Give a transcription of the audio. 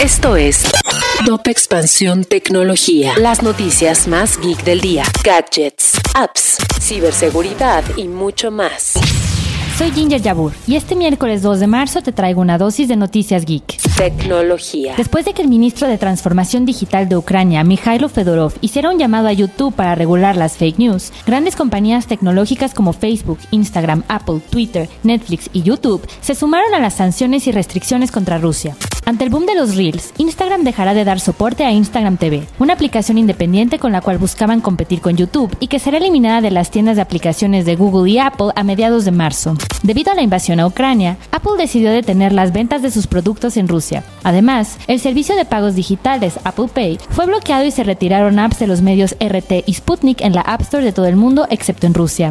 Esto es Top Expansión Tecnología. Las noticias más geek del día. Gadgets, apps, ciberseguridad y mucho más. Soy Ginger Yabur y este miércoles 2 de marzo te traigo una dosis de noticias geek. Tecnología. Después de que el ministro de Transformación Digital de Ucrania, Mikhailo Fedorov, hiciera un llamado a YouTube para regular las fake news, grandes compañías tecnológicas como Facebook, Instagram, Apple, Twitter, Netflix y YouTube se sumaron a las sanciones y restricciones contra Rusia. Ante el boom de los Reels, Instagram dejará de dar soporte a Instagram TV, una aplicación independiente con la cual buscaban competir con YouTube y que será eliminada de las tiendas de aplicaciones de Google y Apple a mediados de marzo. Debido a la invasión a Ucrania, Apple decidió detener las ventas de sus productos en Rusia. Además, el servicio de pagos digitales Apple Pay fue bloqueado y se retiraron apps de los medios RT y Sputnik en la App Store de todo el mundo excepto en Rusia.